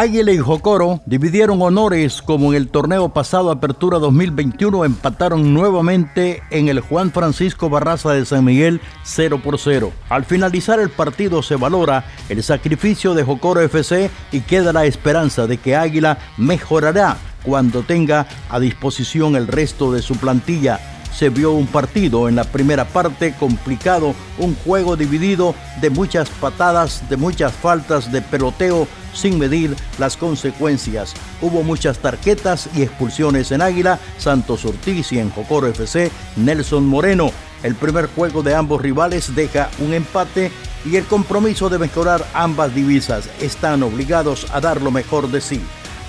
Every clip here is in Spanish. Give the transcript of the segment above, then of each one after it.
Águila y Jocoro dividieron honores como en el torneo pasado Apertura 2021 empataron nuevamente en el Juan Francisco Barraza de San Miguel 0 por 0. Al finalizar el partido se valora el sacrificio de Jocoro FC y queda la esperanza de que Águila mejorará cuando tenga a disposición el resto de su plantilla se vio un partido en la primera parte complicado, un juego dividido de muchas patadas, de muchas faltas de peloteo sin medir las consecuencias. Hubo muchas tarjetas y expulsiones en Águila, Santos Ortiz y en Jocoro FC, Nelson Moreno. El primer juego de ambos rivales deja un empate y el compromiso de mejorar ambas divisas. Están obligados a dar lo mejor de sí.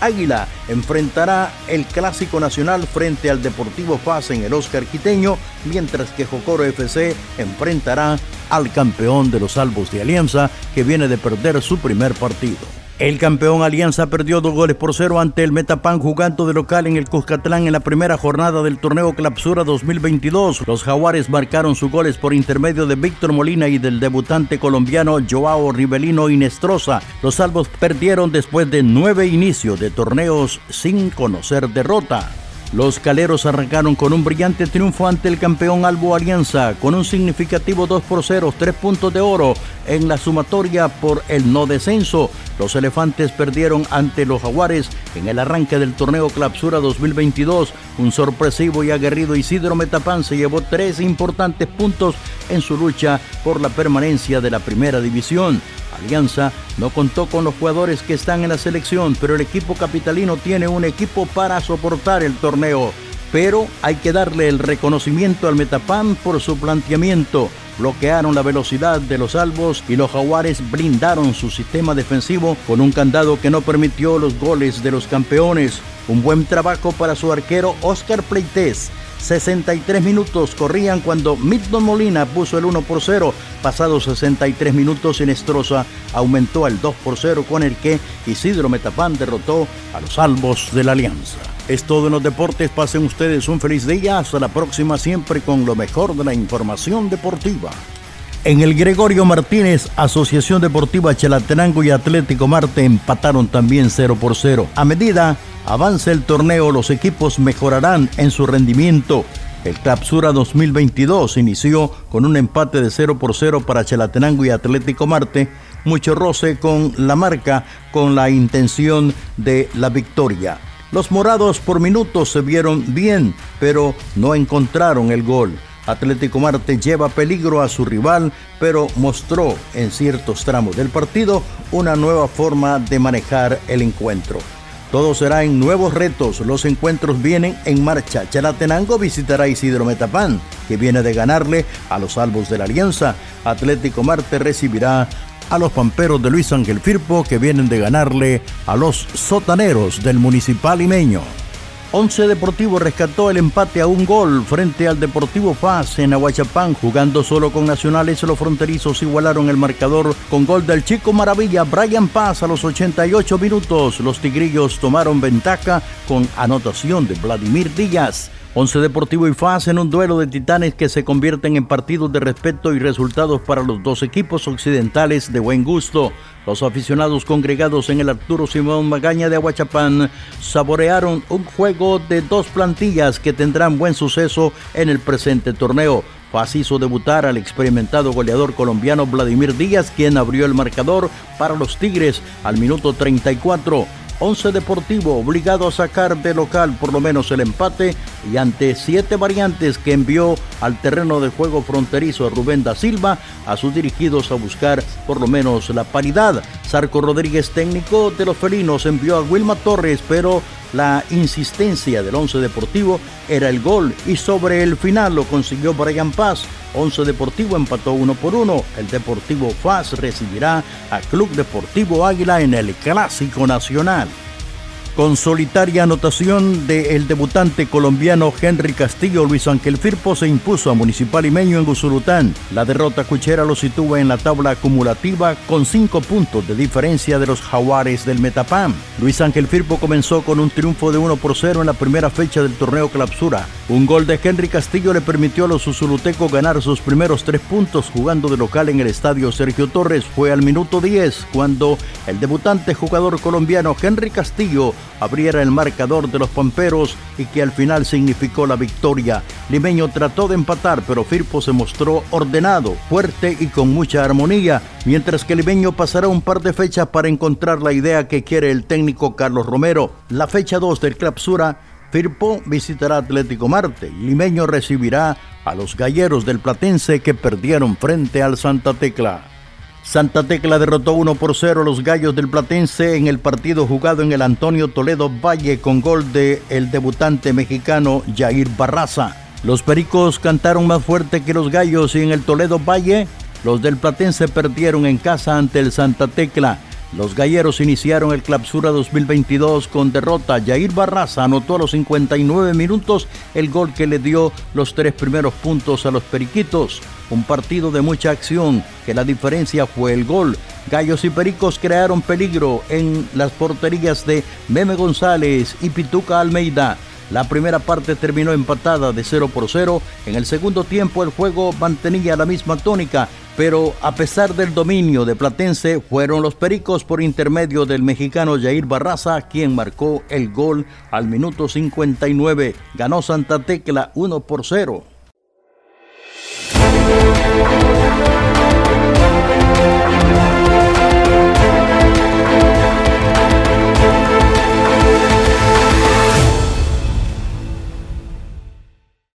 Águila enfrentará el Clásico Nacional frente al Deportivo Faz en el Oscar Quiteño, mientras que Jocoro FC enfrentará al campeón de los Albos de Alianza, que viene de perder su primer partido. El campeón Alianza perdió dos goles por cero ante el Metapan jugando de local en el Cuscatlán en la primera jornada del torneo Clapsura 2022. Los jaguares marcaron sus goles por intermedio de Víctor Molina y del debutante colombiano Joao Rivelino Inestrosa. Los salvos perdieron después de nueve inicios de torneos sin conocer derrota. Los caleros arrancaron con un brillante triunfo ante el campeón Albo Alianza, con un significativo 2 por 0, 3 puntos de oro en la sumatoria por el no descenso. Los elefantes perdieron ante los jaguares en el arranque del torneo Clapsura 2022. Un sorpresivo y aguerrido Isidro Metapán se llevó tres importantes puntos en su lucha por la permanencia de la primera división. Alianza no contó con los jugadores que están en la selección, pero el equipo capitalino tiene un equipo para soportar el torneo. Pero hay que darle el reconocimiento al Metapan por su planteamiento. Bloquearon la velocidad de los albos y los jaguares blindaron su sistema defensivo con un candado que no permitió los goles de los campeones. Un buen trabajo para su arquero Oscar Pleites 63 minutos corrían cuando Milton Molina puso el 1 por 0. Pasados 63 minutos, Sinestrosa aumentó al 2 por 0 con el que Isidro Metapán derrotó a los salvos de la Alianza. Es todo en los deportes. Pasen ustedes un feliz día. Hasta la próxima, siempre con lo mejor de la información deportiva. En el Gregorio Martínez, Asociación Deportiva Chalatenango y Atlético Marte empataron también 0 por 0. A medida avance el torneo, los equipos mejorarán en su rendimiento. El Clapsura 2022 inició con un empate de 0 por 0 para Chalatenango y Atlético Marte, mucho roce con la marca con la intención de la victoria. Los morados por minutos se vieron bien, pero no encontraron el gol. Atlético Marte lleva peligro a su rival, pero mostró en ciertos tramos del partido una nueva forma de manejar el encuentro. Todo será en nuevos retos. Los encuentros vienen en marcha. Chalatenango visitará Isidro Metapán, que viene de ganarle a los salvos de la Alianza. Atlético Marte recibirá a los pamperos de Luis Ángel Firpo, que vienen de ganarle a los sotaneros del Municipal Limeño. Once Deportivo rescató el empate a un gol frente al Deportivo Paz en Aguachapán. Jugando solo con nacionales, los fronterizos igualaron el marcador con gol del chico maravilla Brian Paz a los 88 minutos. Los tigrillos tomaron ventaja con anotación de Vladimir Díaz. Once Deportivo y FAS en un duelo de titanes que se convierten en partidos de respeto y resultados para los dos equipos occidentales de buen gusto. Los aficionados congregados en el Arturo Simón Magaña de Aguachapán saborearon un juego de dos plantillas que tendrán buen suceso en el presente torneo. FAS hizo debutar al experimentado goleador colombiano Vladimir Díaz, quien abrió el marcador para los Tigres al minuto 34. Once Deportivo obligado a sacar de local por lo menos el empate y ante siete variantes que envió al terreno de juego fronterizo Rubén da Silva, a sus dirigidos a buscar por lo menos la paridad. Sarco Rodríguez, técnico de los felinos, envió a Wilma Torres, pero la insistencia del Once Deportivo era el gol y sobre el final lo consiguió Brian Paz. Once Deportivo empató uno por uno. El Deportivo Paz recibirá a Club Deportivo Águila en el Clásico Nacional. Con solitaria anotación del debutante colombiano Henry Castillo, Luis Ángel Firpo se impuso a Municipal Limeño en Usulután. La derrota cuchera lo sitúa en la tabla acumulativa con cinco puntos de diferencia de los jaguares del Metapam. Luis Ángel Firpo comenzó con un triunfo de 1 por 0 en la primera fecha del torneo Clapsura. Un gol de Henry Castillo le permitió a los usulutecos ganar sus primeros tres puntos jugando de local en el estadio Sergio Torres. Fue al minuto 10 cuando el debutante jugador colombiano Henry Castillo abriera el marcador de los Pamperos y que al final significó la victoria. Limeño trató de empatar, pero Firpo se mostró ordenado, fuerte y con mucha armonía, mientras que Limeño pasará un par de fechas para encontrar la idea que quiere el técnico Carlos Romero. La fecha 2 del Clapsura Firpo visitará Atlético Marte Limeño recibirá a los galleros del Platense que perdieron frente al Santa Tecla. Santa Tecla derrotó 1 por 0 a los Gallos del Platense en el partido jugado en el Antonio Toledo Valle con gol de el debutante mexicano Jair Barraza. Los Pericos cantaron más fuerte que los Gallos y en el Toledo Valle los del Platense perdieron en casa ante el Santa Tecla. Los galleros iniciaron el Clapsura 2022 con derrota. Jair Barraza anotó a los 59 minutos el gol que le dio los tres primeros puntos a los Periquitos. Un partido de mucha acción, que la diferencia fue el gol. Gallos y Pericos crearon peligro en las porterías de Meme González y Pituca Almeida. La primera parte terminó empatada de 0 por 0. En el segundo tiempo el juego mantenía la misma tónica, pero a pesar del dominio de Platense, fueron los Pericos por intermedio del mexicano Jair Barraza quien marcó el gol al minuto 59. Ganó Santa Tecla 1 por 0.